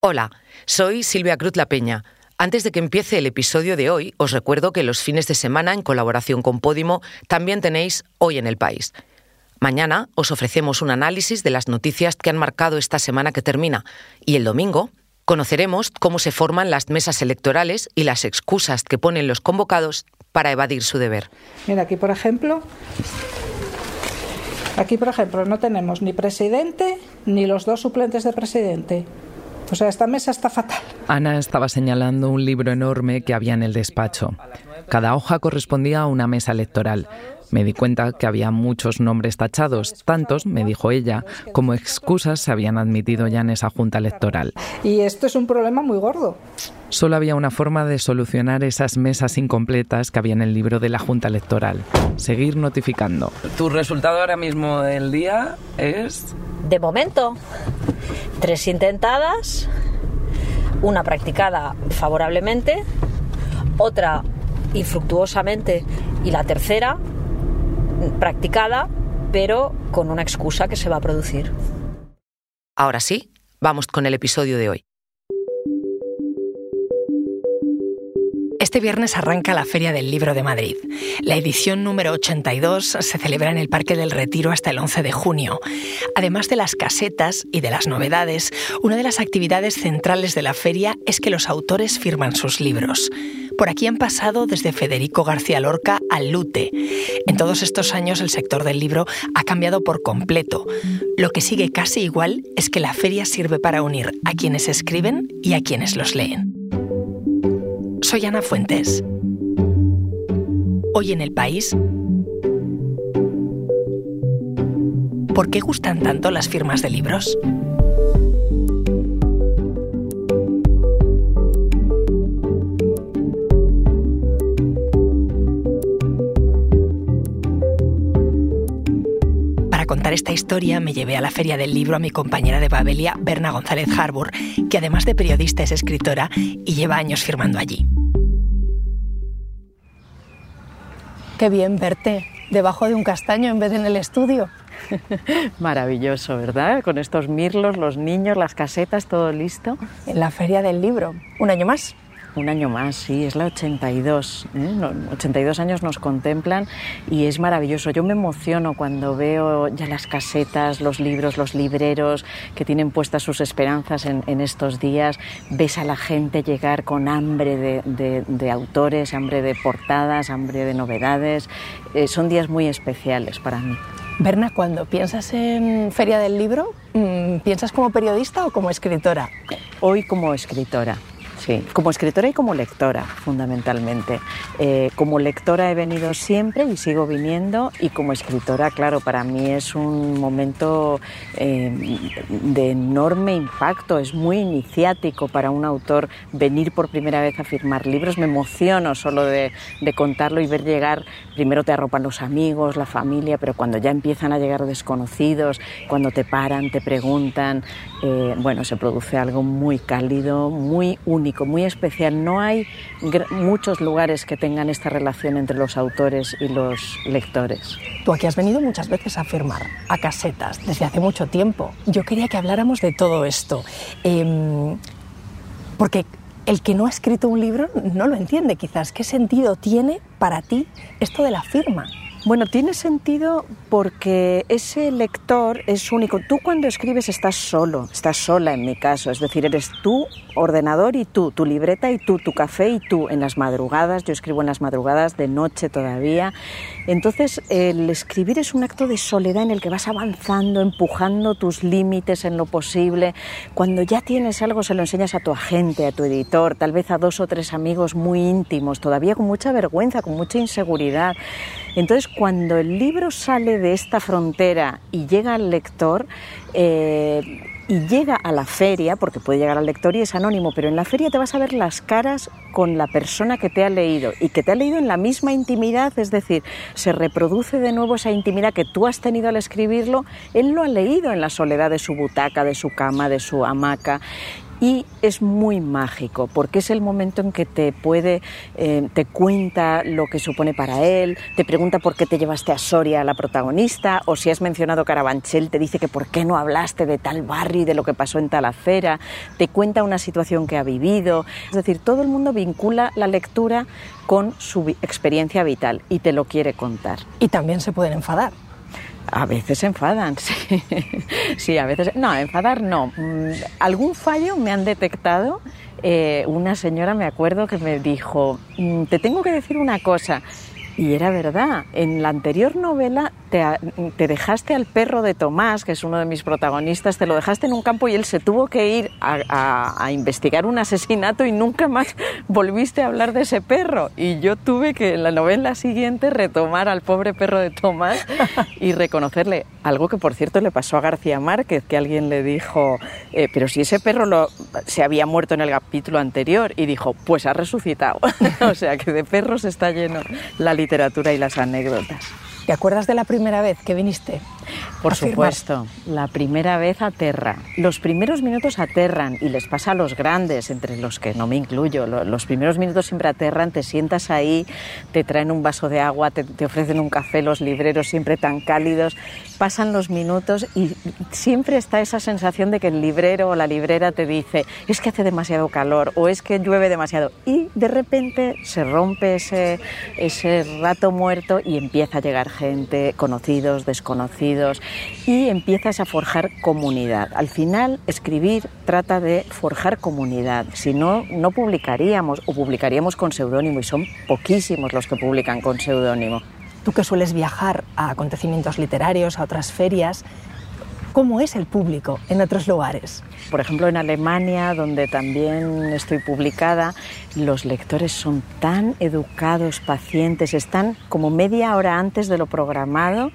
Hola, soy Silvia Cruz La Peña. Antes de que empiece el episodio de hoy, os recuerdo que los fines de semana, en colaboración con Podimo, también tenéis Hoy en el País. Mañana os ofrecemos un análisis de las noticias que han marcado esta semana que termina y el domingo conoceremos cómo se forman las mesas electorales y las excusas que ponen los convocados para evadir su deber. Mira, aquí por ejemplo, aquí por ejemplo no tenemos ni presidente ni los dos suplentes de presidente. O sea, esta mesa está fatal. Ana estaba señalando un libro enorme que había en el despacho. Cada hoja correspondía a una mesa electoral. Me di cuenta que había muchos nombres tachados, tantos, me dijo ella, como excusas se habían admitido ya en esa junta electoral. Y esto es un problema muy gordo. Solo había una forma de solucionar esas mesas incompletas que había en el libro de la Junta Electoral. Seguir notificando. Tu resultado ahora mismo del día es... De momento, tres intentadas, una practicada favorablemente, otra infructuosamente y la tercera practicada pero con una excusa que se va a producir. Ahora sí, vamos con el episodio de hoy. Este viernes arranca la Feria del Libro de Madrid. La edición número 82 se celebra en el Parque del Retiro hasta el 11 de junio. Además de las casetas y de las novedades, una de las actividades centrales de la feria es que los autores firman sus libros. Por aquí han pasado desde Federico García Lorca al Lute. En todos estos años el sector del libro ha cambiado por completo. Lo que sigue casi igual es que la feria sirve para unir a quienes escriben y a quienes los leen. Soy Ana Fuentes. Hoy en el país. ¿Por qué gustan tanto las firmas de libros? Para contar esta historia me llevé a la Feria del Libro a mi compañera de Babelia, Berna González Harbour, que además de periodista es escritora y lleva años firmando allí. Qué bien verte debajo de un castaño en vez de en el estudio. Maravilloso, ¿verdad? Con estos mirlos, los niños, las casetas, todo listo. En la feria del libro. ¿Un año más? Un año más, sí, es la 82. ¿eh? 82 años nos contemplan y es maravilloso. Yo me emociono cuando veo ya las casetas, los libros, los libreros que tienen puestas sus esperanzas en, en estos días. Ves a la gente llegar con hambre de, de, de autores, hambre de portadas, hambre de novedades. Eh, son días muy especiales para mí. Berna, cuando piensas en Feria del Libro, ¿piensas como periodista o como escritora? Hoy como escritora. Como escritora y como lectora, fundamentalmente. Eh, como lectora he venido siempre y sigo viniendo y como escritora, claro, para mí es un momento eh, de enorme impacto, es muy iniciático para un autor venir por primera vez a firmar libros. Me emociono solo de, de contarlo y ver llegar, primero te arropan los amigos, la familia, pero cuando ya empiezan a llegar desconocidos, cuando te paran, te preguntan, eh, bueno, se produce algo muy cálido, muy único, muy especial. No hay muchos lugares que tengan esta relación entre los autores y los lectores. Tú aquí has venido muchas veces a firmar, a casetas, desde hace mucho tiempo. Yo quería que habláramos de todo esto, eh, porque el que no ha escrito un libro no lo entiende quizás. ¿Qué sentido tiene para ti esto de la firma? Bueno, tiene sentido porque ese lector es único. Tú cuando escribes estás solo, estás sola en mi caso, es decir, eres tú, ordenador y tú, tu libreta y tú, tu café y tú, en las madrugadas, yo escribo en las madrugadas, de noche todavía. Entonces, el escribir es un acto de soledad en el que vas avanzando, empujando tus límites en lo posible. Cuando ya tienes algo, se lo enseñas a tu agente, a tu editor, tal vez a dos o tres amigos muy íntimos, todavía con mucha vergüenza, con mucha inseguridad. Entonces, cuando el libro sale de esta frontera y llega al lector, eh, y llega a la feria, porque puede llegar al lector y es anónimo, pero en la feria te vas a ver las caras con la persona que te ha leído y que te ha leído en la misma intimidad, es decir, se reproduce de nuevo esa intimidad que tú has tenido al escribirlo, él lo ha leído en la soledad de su butaca, de su cama, de su hamaca y es muy mágico porque es el momento en que te puede, eh, te cuenta lo que supone para él, te pregunta por qué te llevaste a Soria la protagonista o si has mencionado Carabanchel te dice que por qué no hablaste de tal barrio y de lo que pasó en tal acera, te cuenta una situación que ha vivido, es decir, todo el mundo vincula la lectura con su experiencia vital y te lo quiere contar. Y también se pueden enfadar. A veces enfadan, sí. sí, a veces. No, enfadar no. Mm, algún fallo me han detectado. Eh, una señora, me acuerdo, que me dijo: mm, Te tengo que decir una cosa. Y era verdad. En la anterior novela te, dejaste al perro de Tomás, que es uno de mis protagonistas, te lo dejaste en un campo y él se tuvo que ir a, investigar un asesinato y nunca más volviste a hablar de ese perro. Y yo tuve que en la novela siguiente retomar al pobre perro de Tomás y reconocerle algo que por cierto le pasó a García Márquez, que alguien le dijo, eh, pero si ese perro lo, se había muerto en el capítulo anterior y dijo, pues ha resucitado. o sea que de perros está lleno la literatura y las anécdotas. ¿Te acuerdas de la primera vez que viniste? Por supuesto, la primera vez aterra. Los primeros minutos aterran y les pasa a los grandes, entre los que no me incluyo. Los primeros minutos siempre aterran, te sientas ahí, te traen un vaso de agua, te, te ofrecen un café, los libreros siempre tan cálidos. Pasan los minutos y siempre está esa sensación de que el librero o la librera te dice es que hace demasiado calor o es que llueve demasiado. Y de repente se rompe ese, ese rato muerto y empieza a llegar gente, conocidos, desconocidos, y empiezas a forjar comunidad. Al final, escribir trata de forjar comunidad, si no, no publicaríamos o publicaríamos con seudónimo, y son poquísimos los que publican con seudónimo. Tú que sueles viajar a acontecimientos literarios, a otras ferias, ¿Cómo es el público en otros lugares? Por ejemplo, en Alemania, donde también estoy publicada, los lectores son tan educados, pacientes, están como media hora antes de lo programado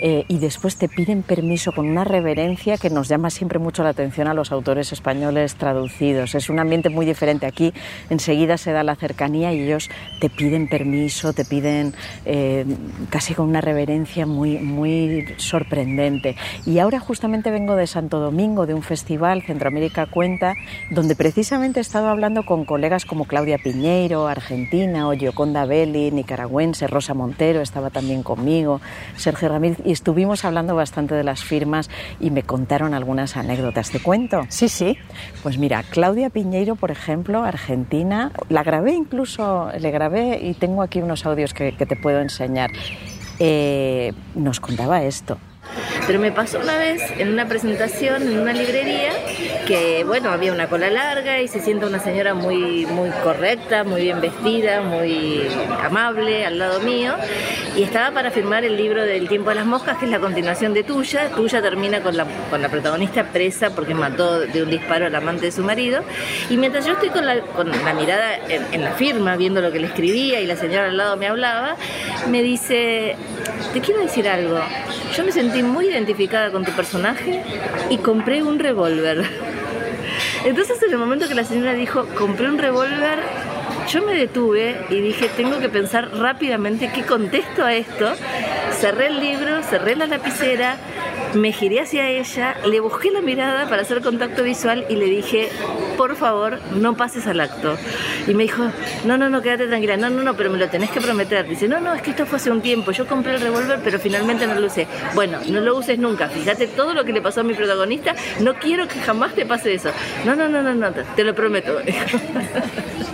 eh, y después te piden permiso con una reverencia que nos llama siempre mucho la atención a los autores españoles traducidos. Es un ambiente muy diferente. Aquí enseguida se da la cercanía y ellos te piden permiso, te piden eh, casi con una reverencia muy, muy sorprendente. Y ahora justamente vengo de Santo Domingo, de un festival, Centroamérica Cuenta, donde precisamente he estado hablando con colegas como Claudia Piñeiro, argentina, o Gioconda Belli, nicaragüense, Rosa Montero estaba también conmigo, Sergio Ramírez y estuvimos hablando bastante de las firmas y me contaron algunas anécdotas. ¿Te cuento? Sí, sí. Pues mira, Claudia Piñeiro, por ejemplo, argentina, la grabé incluso, le grabé y tengo aquí unos audios que, te puedo enseñar. Eh, nos contaba esto. Pero me pasó una vez en una presentación en una librería que, bueno, había una cola larga y se sienta una señora muy, muy correcta, muy bien vestida, muy amable al lado mío y estaba para firmar el libro del tiempo de las moscas, que es la continuación de Tuya. Tuya termina con la, con la protagonista presa porque mató de un disparo al amante de su marido. Y mientras yo estoy con la, con la mirada en, en la firma, viendo lo que le escribía y la señora al lado me hablaba, me dice, te quiero decir algo, yo me sentí muy identificada con tu personaje y compré un revólver. Entonces en el momento que la señora dijo, compré un revólver, yo me detuve y dije, tengo que pensar rápidamente qué contesto a esto. Cerré el libro, cerré la lapicera, me giré hacia ella, le busqué la mirada para hacer contacto visual y le dije, por favor, no pases al acto. Y me dijo, no, no, no, quédate tranquila, no, no, no, pero me lo tenés que prometer. Dice, no, no, es que esto fue hace un tiempo, yo compré el revólver, pero finalmente no lo usé. Bueno, no lo uses nunca, fíjate todo lo que le pasó a mi protagonista, no quiero que jamás te pase eso. No, no, no, no, no, te lo prometo.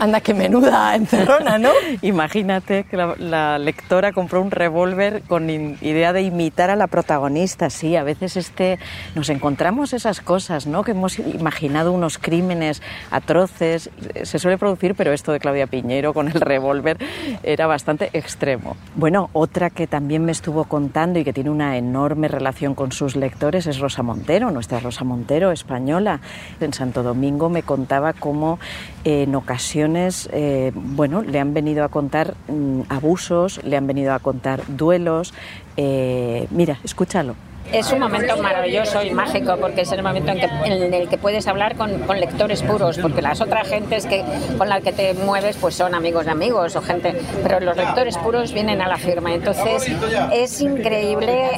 Anda, qué menuda encerrona, ¿no? Imagínate que la, lectora compró un revólver con idea de imitar a la protagonista, sí, a veces este, nos encontramos esas cosas, ¿no? Que hemos imaginado unos crímenes atroces, se suele producir, pero esto de Claudia Piñero con el revólver era bastante extremo. Bueno, otra que también me estuvo contando y que tiene una enorme relación con sus lectores es Rosa Montero, nuestra Rosa Montero española. En Santo Domingo me contaba cómo en ocasiones, eh, bueno, le han venido a contar mm, abusos, le han venido a contar duelos. Eh, mira, escúchalo. Es un momento maravilloso y mágico porque es el momento en, el que puedes hablar con, lectores puros, porque las otras gentes que, con las que te mueves pues son amigos de amigos o gente, pero los lectores puros vienen a la firma. Entonces es increíble.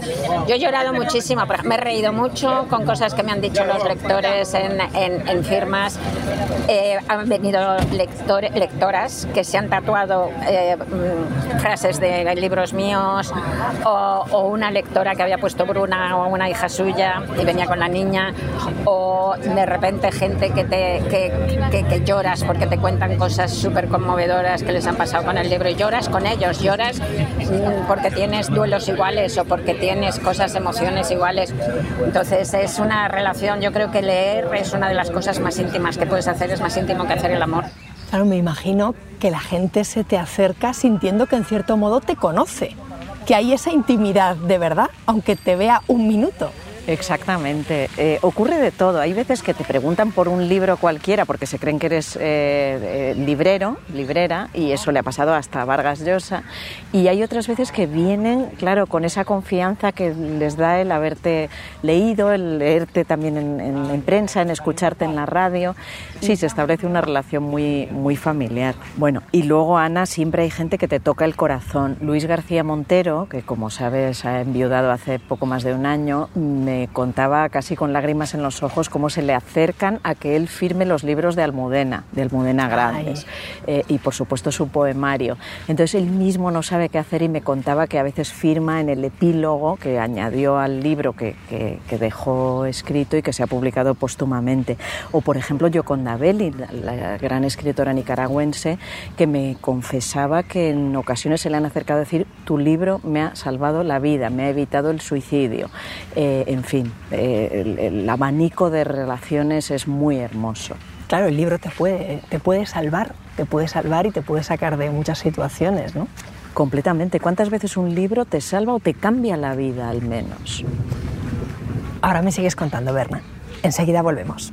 Yo he llorado muchísimo, me he reído mucho con cosas que me han dicho los lectores en, en, firmas. Eh, han venido lectores, lectoras que se han tatuado eh, mm, frases de libros míos o, una lectora que había puesto Bruna o una hija suya y venía con la niña o de repente gente que, te, que, que, lloras porque te cuentan cosas súper conmovedoras que les han pasado con el libro y lloras con ellos, lloras mm, porque tienes duelos iguales o porque tienes cosas, emociones iguales. Entonces es una relación, yo creo que leer es una de las cosas más íntimas que puedes hacer, es más íntimo que hacer el amor. Claro, me imagino que la gente se te acerca sintiendo que en cierto modo te conoce, que hay esa intimidad de verdad, aunque te vea un minuto. Exactamente. Eh, ocurre de todo. Hay veces que te preguntan por un libro cualquiera porque se creen que eres eh, eh, librero, librera, y eso le ha pasado hasta a Vargas Llosa. Y hay otras veces que vienen, claro, con esa confianza que les da el haberte leído, el leerte también en, prensa, en escucharte en la radio. Sí, se establece una relación muy, muy familiar. Bueno, y luego, Ana, siempre hay gente que te toca el corazón. Luis García Montero, que como sabes ha enviudado hace poco más de un año, me contaba casi con lágrimas en los ojos cómo se le acercan a que él firme los libros de Almudena, de Almudena Grandes, eh, y por supuesto su poemario. Entonces él mismo no sabe qué hacer y me contaba que a veces firma en el epílogo que añadió al libro que, que, dejó escrito y que se ha publicado póstumamente. O por ejemplo Yoconda Belli, la, gran escritora nicaragüense, que me confesaba que en ocasiones se le han acercado a decir, tu libro me ha salvado la vida, me ha evitado el suicidio. Eh, en fin, eh, el, abanico de relaciones es muy hermoso. Claro, el libro te puede, te puede salvar, te puede salvar y te puede sacar de muchas situaciones, ¿no? Completamente. ¿Cuántas veces un libro te salva o te cambia la vida al menos? Ahora me sigues contando, Berna. Enseguida volvemos.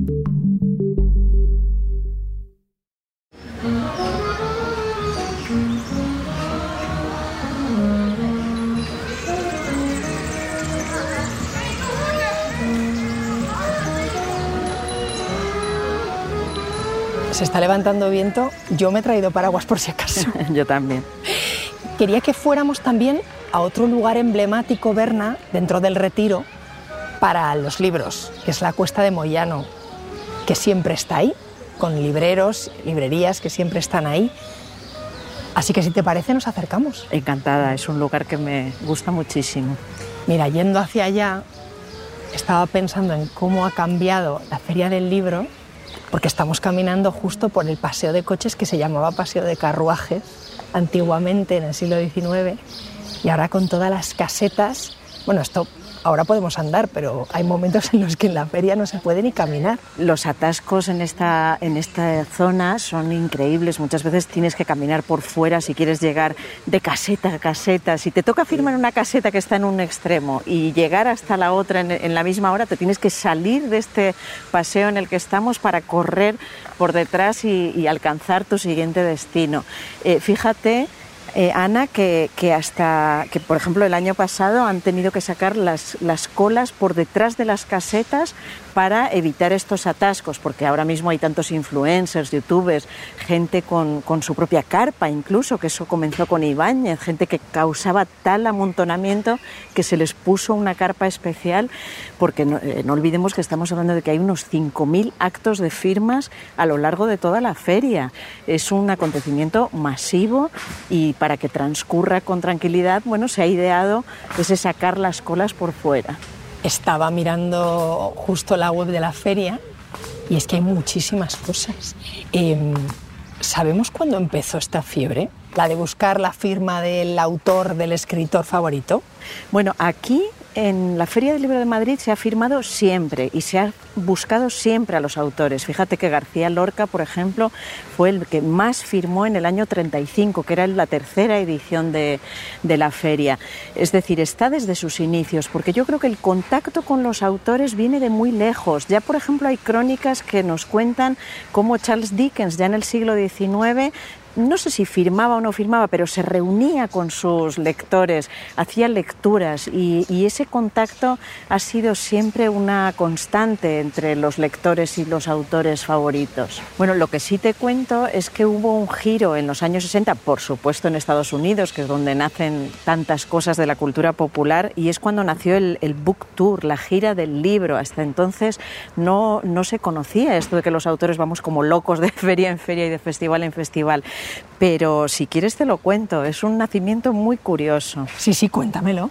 Se está levantando viento, yo me he traído paraguas por si acaso. yo también. Quería que fuéramos también a otro lugar emblemático, Berna, dentro del retiro, para los libros, que es la Cuesta de Moyano, que siempre está ahí, con libreros, librerías que siempre están ahí. Así que si te parece nos acercamos. Encantada, es un lugar que me gusta muchísimo. Mira, yendo hacia allá, estaba pensando en cómo ha cambiado la feria del libro porque estamos caminando justo por el paseo de coches que se llamaba paseo de carruajes antiguamente en el siglo XIX y ahora con todas las casetas, bueno, esto ahora podemos andar, pero hay momentos en los que en la feria no se puede ni caminar. Los atascos en esta, en esta zona son increíbles. Muchas veces tienes que caminar por fuera si quieres llegar de caseta a caseta. Si te toca firmar una caseta que está en un extremo y llegar hasta la otra en, la misma hora, te tienes que salir de este paseo en el que estamos para correr por detrás y, alcanzar tu siguiente destino. Eh, fíjate eh, Ana, que, hasta, que por ejemplo el año pasado han tenido que sacar las, las colas por detrás de las casetas para evitar estos atascos, porque ahora mismo hay tantos influencers, youtubers, gente con, su propia carpa incluso, que eso comenzó con Ibáñez, gente que causaba tal amontonamiento que se les puso una carpa especial, porque no, eh, olvidemos que estamos hablando de que hay unos 5.000 actos de firmas a lo largo de toda la feria. Es un acontecimiento masivo y para que transcurra con tranquilidad, bueno, se ha ideado ese sacar las colas por fuera estaba mirando justo la web de la feria y es que hay muchísimas cosas. Em, ¿Sabemos cuándo empezó esta fiebre? La de buscar la firma del autor, del escritor favorito? Bueno, aquí en la Feria del Libro de Madrid se ha firmado siempre y se ha buscado siempre a los autores. Fíjate que García Lorca, por ejemplo, fue el que más firmó en el año 35, que era la tercera edición de, de la feria. Es decir, está desde sus inicios, porque yo creo que el contacto con los autores viene de muy lejos. Ya, por ejemplo, hay crónicas que nos cuentan cómo Charles Dickens, ya en el siglo XIX, no sé si firmaba o no firmaba, pero se reunía con sus lectores, hacía lecturas y, ese contacto ha sido siempre una constante entre los lectores y los autores favoritos. Bueno, lo que sí te cuento es que hubo un giro en los años 60, por supuesto en Estados Unidos, que es donde nacen tantas cosas de la cultura popular, y es cuando nació el, el Book Tour, la gira del libro. Hasta entonces no, no se conocía esto de que los autores vamos como locos de feria en feria y de festival en festival. Pero si quieres te lo cuento, es un nacimiento muy curioso. Sí, sí, cuéntamelo.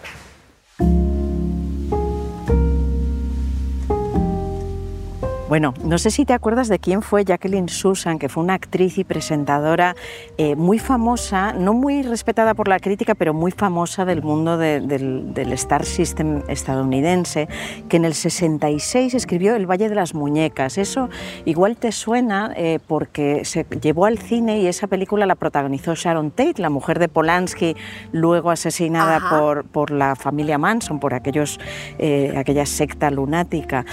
Bueno, no sé si te acuerdas de quién fue Jacqueline Susan, que fue una actriz y presentadora eh, muy famosa, no muy respetada por la crítica, pero muy famosa del mundo del, Star System estadounidense, que en el 66 escribió El Valle de las Muñecas. Eso igual te suena eh, porque se llevó al cine y esa película la protagonizó Sharon Tate, la mujer de Polanski, luego asesinada por, por, la familia Manson, por aquellos, eh, aquella secta lunática.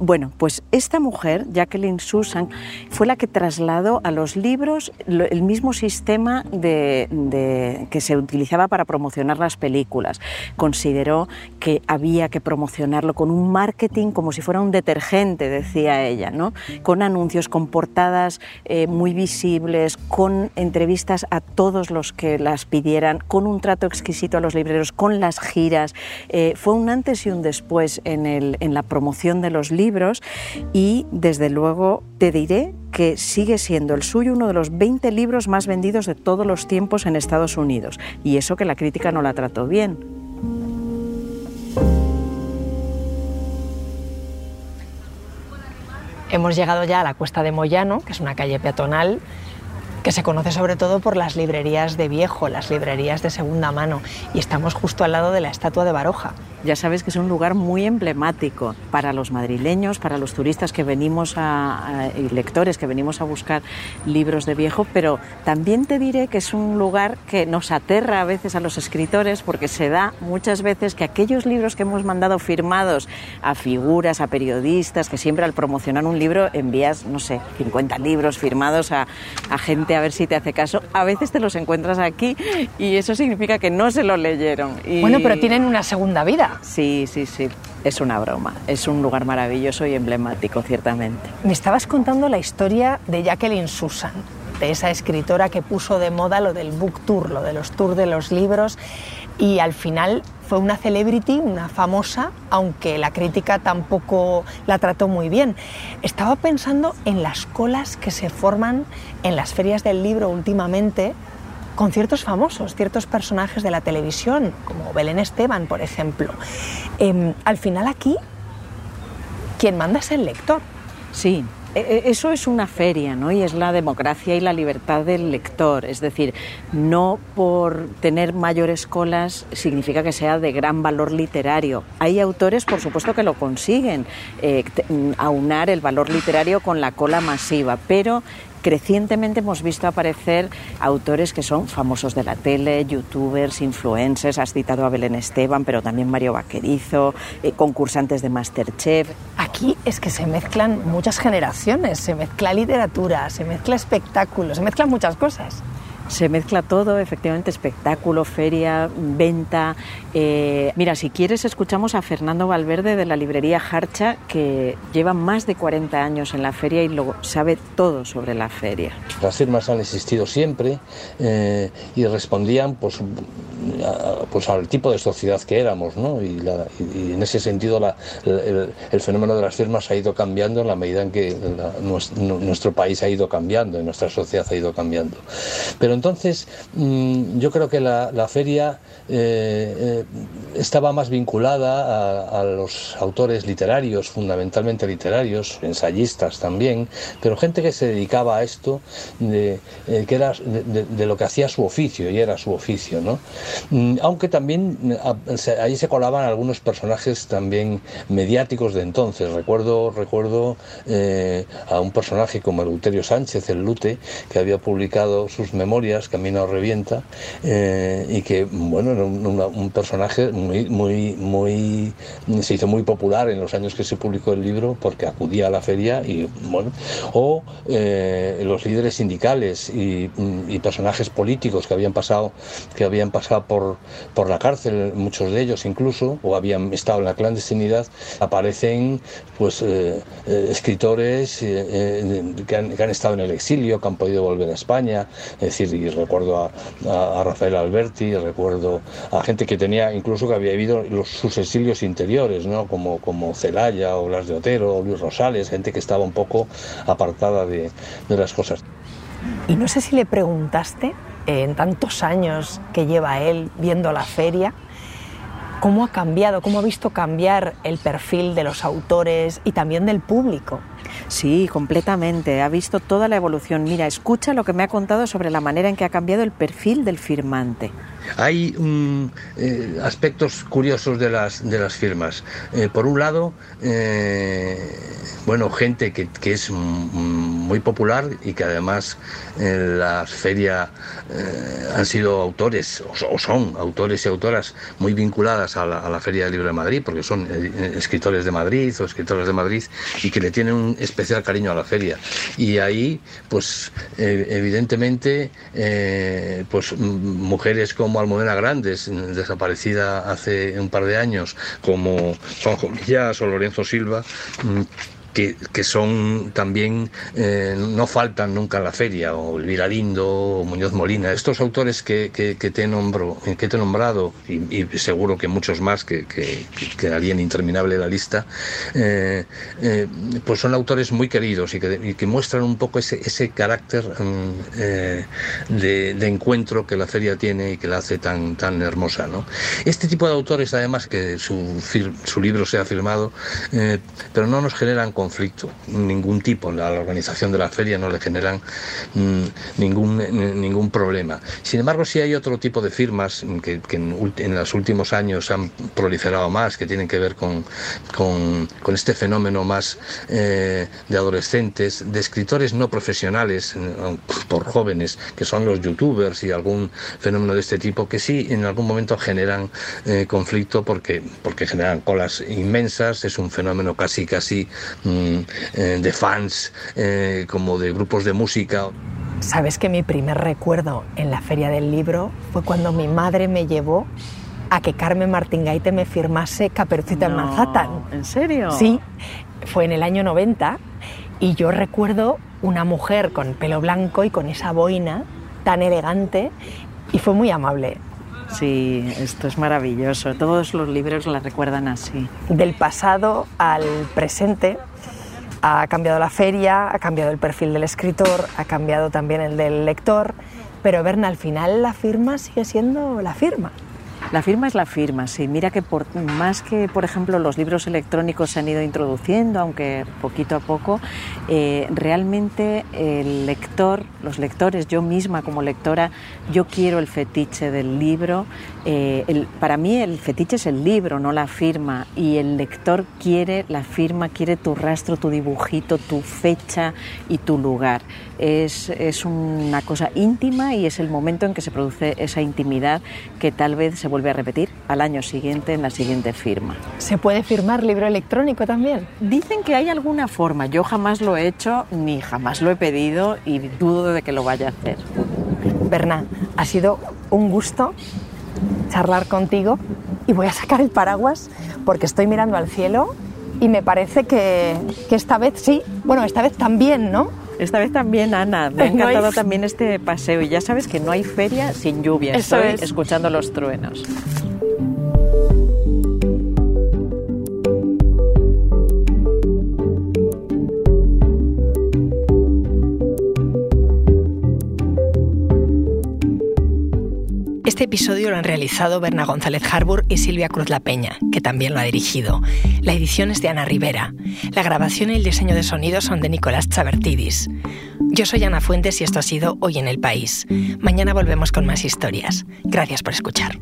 bueno, pues esta mujer, Jacqueline Susan, fue la que trasladó a los libros el mismo sistema de, que se utilizaba para promocionar las películas. Consideró que había que promocionarlo con un marketing como si fuera un detergente, decía ella, ¿no? con anuncios, con portadas eh, muy visibles, con entrevistas a todos los que las pidieran, con un trato exquisito a los libreros, con las giras. Eh, fue un antes y un después en, en la promoción de los libros y desde luego te diré que sigue siendo el suyo uno de los 20 libros más vendidos de todos los tiempos en Estados Unidos. Y eso que la crítica no la trató bien. Hemos llegado ya a la Cuesta de Moyano, que es una calle peatonal que se conoce sobre todo por las librerías de viejo, las librerías de segunda mano, y estamos justo al lado de la estatua de Baroja. Ya sabes que es un lugar muy emblemático para los madrileños, para los turistas que venimos a, y lectores que venimos a buscar libros de viejo, pero también te diré que es un lugar que nos aterra a veces a los escritores porque se da muchas veces que aquellos libros que hemos mandado firmados a figuras, a periodistas, que siempre al promocionar un libro envías, no sé, 50 libros firmados a, gente a ver si te hace caso, a veces te los encuentras aquí y eso significa que no se lo leyeron. Bueno, pero tienen una segunda vida. Sí, sí, sí. Es una broma. Es un lugar maravilloso y emblemático, ciertamente. Me estabas contando la historia de Jacqueline Susan, de esa escritora que puso de moda lo del book tour, lo de los tours de los libros, y al final fue una celebrity, una famosa, aunque la crítica tampoco la trató muy bien. Estaba pensando en las colas que se forman en las ferias del libro últimamente con ciertos famosos, ciertos personajes de la televisión, como Belén Esteban, por ejemplo. Em, al final aquí, quien manda es el lector. Sí, eso es una feria, ¿no? Y es la democracia y la libertad del lector. Es decir, no por tener mayores colas significa que sea de gran valor literario. Hay autores, por supuesto, que lo consiguen, eh, aunar el valor literario con la cola masiva, pero crecientemente hemos visto aparecer autores que son famosos de la tele, youtubers, influencers, has citado a Belén Esteban, pero también Mario Vaquerizo, eh, concursantes de Masterchef. Aquí es que se mezclan muchas generaciones, se mezcla literatura, se mezcla espectáculos, se mezclan muchas cosas. Se mezcla todo, efectivamente, espectáculo, feria, venta. Eh, mira, si quieres, escuchamos a Fernando Valverde de la librería Harcha, que lleva más de 40 años en la feria y lo sabe todo sobre la feria. Las firmas han existido siempre eh, y respondían pues, pues al tipo de sociedad que éramos, ¿no? Y, en ese sentido el, fenómeno de las firmas ha ido cambiando en la medida en que nuestro, nuestro país ha ido cambiando, y nuestra sociedad ha ido cambiando. Pero entonces mm, yo creo que la, feria eh, estaba más vinculada a, los autores literarios, fundamentalmente literarios, ensayistas también, pero gente que se dedicaba a esto, de, que era de, lo que hacía su oficio, y era su oficio, ¿no? Mm, aunque también ahí se colaban algunos personajes también mediáticos de entonces. Recuerdo, recuerdo a un personaje como Eleuterio Sánchez, el Lute, que había publicado sus memorias, Camino Revienta, eh, y que, bueno, era un, personaje muy, muy, muy, se hizo muy popular en los años que se publicó el libro porque acudía a la feria y, bueno, o eh, los líderes sindicales y, personajes políticos que habían pasado, que habían pasado por, por la cárcel, muchos de ellos incluso, o habían estado en la clandestinidad, aparecen, pues, eh, escritores que han, que han estado en el exilio, que han podido volver a España, es decir, y recuerdo a, Rafael Alberti, recuerdo a gente que tenía, incluso que había vivido los, sus exilios interiores, ¿no? como, como Celaya o Blas de Otero o Luis Rosales, gente que estaba un poco apartada de, de las cosas. Y no sé si le preguntaste, en tantos años que lleva él viendo la feria, cómo ha cambiado, cómo ha visto cambiar el perfil de los autores y también del público. Sí, completamente. Ha visto toda la evolución. Mira, escucha lo que me ha contado sobre la manera en que ha cambiado el perfil del firmante. Hay mm, eh, aspectos curiosos de las, de las firmas. Eh, por un lado, eh, bueno, gente que, es muy popular y que además en la feria han sido autores o, son autores y autoras muy vinculadas a la, Feria del Libro de Madrid, porque son escritores de Madrid o escritores de Madrid y que le tienen un especial cariño a la feria. Y ahí, pues evidentemente, pues mujeres como Almudena Grandes, desaparecida hace un par de años, como Juanjo Millás o Lorenzo Silva, que, son también, eh, no faltan nunca en la feria, o Elvira Lindo, o Muñoz Molina, estos autores que, te, nombro, que te he nombrado, y, seguro que muchos más, que, quedaría interminable la lista, eh, eh, pues son autores muy queridos y que, muestran un poco ese, ese carácter mm, de, encuentro que la feria tiene y que la hace tan, tan hermosa. ¿no? Este tipo de autores, además, que su, su libro sea firmado, pero no nos generan con conflicto, ningún tipo. La, la organización de la feria no le generan mm, ningún, ningún problema. Sin embargo, sí hay otro tipo de firmas que, en, los últimos años han proliferado más, que tienen que ver con, con, este fenómeno más eh, de adolescentes, de escritores no profesionales, eh, por jóvenes, que son los youtubers y algún fenómeno de este tipo, que sí en algún momento generan eh, conflicto porque, porque generan colas inmensas, es un fenómeno casi, casi mm, de fans, eh, como de grupos de música. Sabes que mi primer recuerdo en la feria del libro fue cuando mi madre me llevó a que Carmen Martín Gaite me firmase Caperucita en Manhattan. ¿En serio? Sí, fue en el año 90 y yo recuerdo una mujer con pelo blanco y con esa boina tan elegante y fue muy amable. Sí, esto es maravilloso. Todos los libros la recuerdan así. Del pasado al presente ha cambiado la feria, ha cambiado el perfil del escritor, ha cambiado también el del lector, pero Berna, al final la firma sigue siendo la firma. La firma es la firma, sí. Mira que por, más que, por ejemplo, los libros electrónicos se han ido introduciendo, aunque poquito a poco, eh, realmente el lector, los lectores, yo misma como lectora, yo quiero el fetiche del libro. Eh, para mí el fetiche es el libro, no la firma. Y el lector quiere la firma, quiere tu rastro, tu dibujito, tu fecha y tu lugar. Es, es una cosa íntima y es el momento en que se produce esa intimidad que tal vez se vuelve a repetir al año siguiente en la siguiente firma. ¿Se puede firmar libro electrónico también? Dicen que hay alguna forma. Yo jamás lo he hecho ni jamás lo he pedido y dudo de que lo vaya a hacer. Berna, ha sido un gusto charlar contigo y voy a sacar el paraguas porque estoy mirando al cielo y me parece que, que esta vez sí, bueno, esta vez también, ¿no? Esta vez también, Ana. Me ha encantado también este paseo. Y ya sabes que no hay feria sin lluvia. Estoy escuchando los truenos. Este episodio lo han realizado Berna González Harbour y Silvia Cruz La Peña, que también lo ha dirigido. La edición es de Ana Rivera. La grabación y el diseño de sonido son de Nicolás Chabertidis. Yo soy Ana Fuentes y esto ha sido Hoy en el País. Mañana volvemos con más historias. Gracias por escuchar.